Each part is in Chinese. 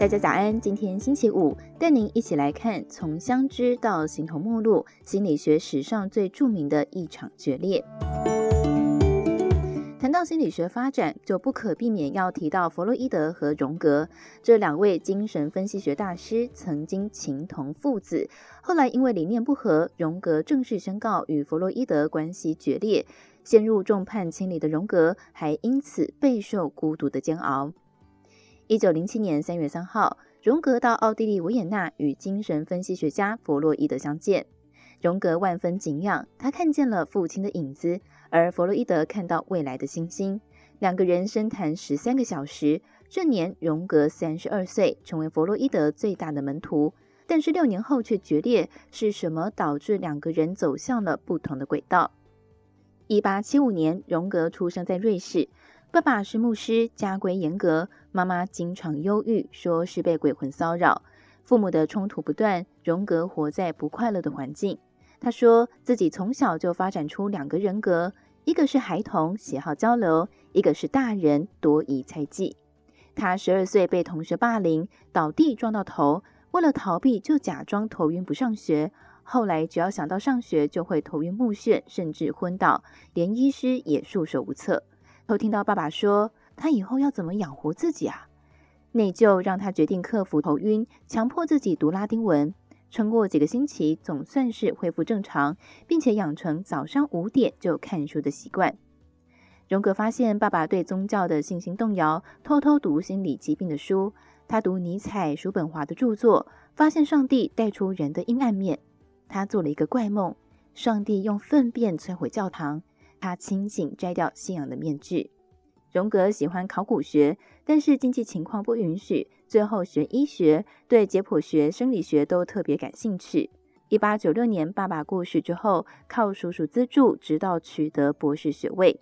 大家早安，今天星期五，带您一起来看从相知到形同陌路，心理学史上最著名的一场决裂。谈到心理学发展，就不可避免要提到弗洛伊德和荣格这两位精神分析学大师，曾经情同父子。后来因为理念不合，荣格正式宣告与弗洛伊德关系决裂。陷入众叛亲离的荣格，还因此备受孤独的煎熬。一九零七年三月三号，荣格到奥地利维也纳与精神分析学家弗洛伊德相见。荣格万分敬仰，他看见了父亲的影子，而弗洛伊德看到未来的星星。两个人深谈十三个小时。这年，荣格三十二岁，成为弗洛伊德最大的门徒。但是六年后却决裂，是什么导致两个人走向了不同的轨道？一八七五年，荣格出生在瑞士。爸爸是牧师，家规严格；妈妈经常忧郁，说是被鬼魂骚扰。父母的冲突不断，荣格活在不快乐的环境。他说自己从小就发展出两个人格：一个是孩童，喜好交流；一个是大人，多疑猜忌。他十二岁被同学霸凌，倒地撞到头，为了逃避，就假装头晕不上学。后来只要想到上学，就会头晕目眩，甚至昏倒，连医师也束手无策。偷听到爸爸说他以后要怎么养活自己啊？内疚让他决定克服头晕，强迫自己读拉丁文。撑过几个星期，总算是恢复正常，并且养成早上五点就看书的习惯。荣格发现爸爸对宗教的信心动摇，偷偷读心理疾病的书。他读尼采、叔本华的著作，发现上帝带出人的阴暗面。他做了一个怪梦，上帝用粪便摧毁教堂。他清醒，摘掉信仰的面具。荣格喜欢考古学，但是经济情况不允许，最后学医学，对解剖学、生理学都特别感兴趣。一八九六年，爸爸过世之后，靠叔叔资助，直到取得博士学位。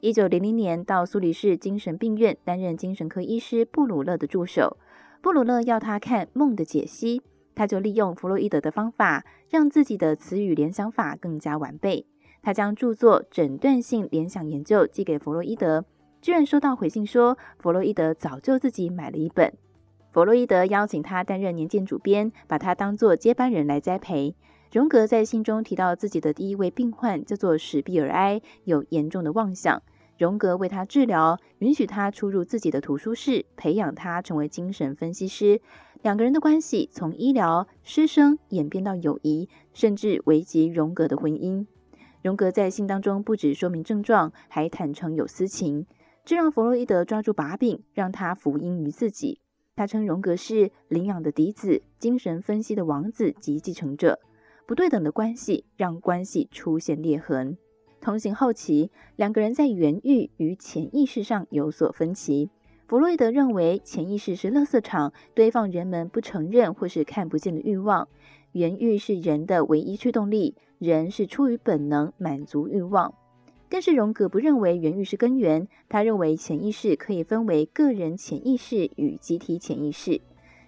一九零零年，到苏黎世精神病院担任精神科医师布鲁勒的助手。布鲁勒要他看梦的解析，他就利用弗洛伊德的方法，让自己的词语联想法更加完备。他将著作《诊断性联想研究》寄给弗洛伊德，居然收到回信说弗洛伊德早就自己买了一本。弗洛伊德邀请他担任年鉴主编，把他当作接班人来栽培。荣格在信中提到自己的第一位病患叫做史毕尔埃，有严重的妄想。荣格为他治疗，允许他出入自己的图书室，培养他成为精神分析师。两个人的关系从医疗师生演变到友谊，甚至危及荣格的婚姻。荣格在信当中不止说明症状，还坦诚有私情，这让弗洛伊德抓住把柄，让他福音于自己。他称荣格是领养的嫡子，精神分析的王子及继承者。不对等的关系让关系出现裂痕。同行后期，两个人在原欲与潜意识上有所分歧。弗洛伊德认为潜意识是垃圾场，堆放人们不承认或是看不见的欲望。原欲是人的唯一驱动力，人是出于本能满足欲望。但是荣格不认为原欲是根源，他认为潜意识可以分为个人潜意识与集体潜意识。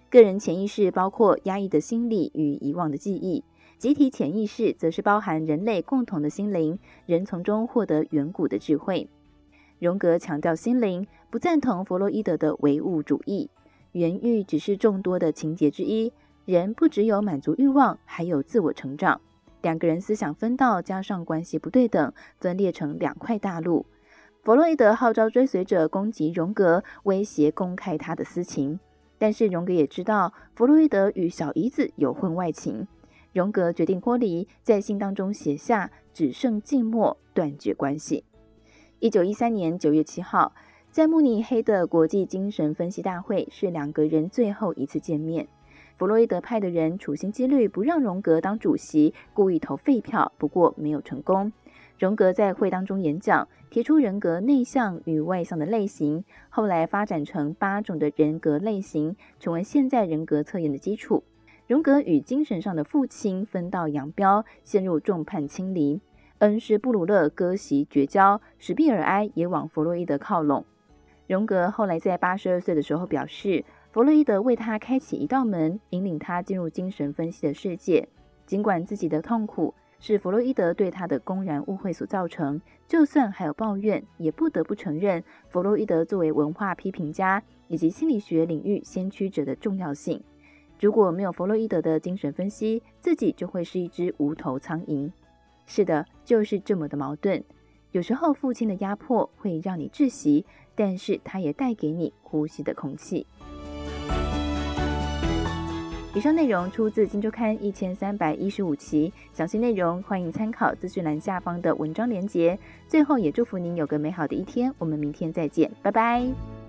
个人潜意识包括压抑的心理与遗忘的记忆，集体潜意识则是包含人类共同的心灵，人从中获得远古的智慧。荣格强调心灵，不赞同弗洛伊德的唯物主义。原欲只是众多的情节之一。人不只有满足欲望，还有自我成长。两个人思想分道，加上关系不对等，分裂成两块大陆。弗洛伊德号召追随者攻击荣格，威胁公开他的私情。但是荣格也知道弗洛伊德与小姨子有婚外情，荣格决定脱离，在信当中写下“只剩静默，断绝关系”。一九一三年九月七号，在慕尼黑的国际精神分析大会，是两个人最后一次见面。弗洛伊德派的人处心积虑不让荣格当主席，故意投废票，不过没有成功。荣格在会当中演讲，提出人格内向与外向的类型，后来发展成八种的人格类型，成为现在人格测验的基础。荣格与精神上的父亲分道扬镳，陷入众叛亲离。恩师布鲁勒割席绝交，史毕尔埃也往弗洛伊德靠拢。荣格后来在八十二岁的时候表示。弗洛伊德为他开启一道门，引领他进入精神分析的世界。尽管自己的痛苦，是弗洛伊德对他的公然误会所造成。就算还有抱怨，也不得不承认弗洛伊德作为文化批评家以及心理学领域先驱者的重要性。如果没有弗洛伊德的精神分析，自己就会是一只无头苍蝇。是的，就是这么的矛盾。有时候父亲的压迫会让你窒息，但是他也带给你呼吸的空气。以上内容出自《金周刊》一千三百一十五期，详细内容欢迎参考资讯栏下方的文章连结。最后，也祝福您有个美好的一天，我们明天再见，拜拜。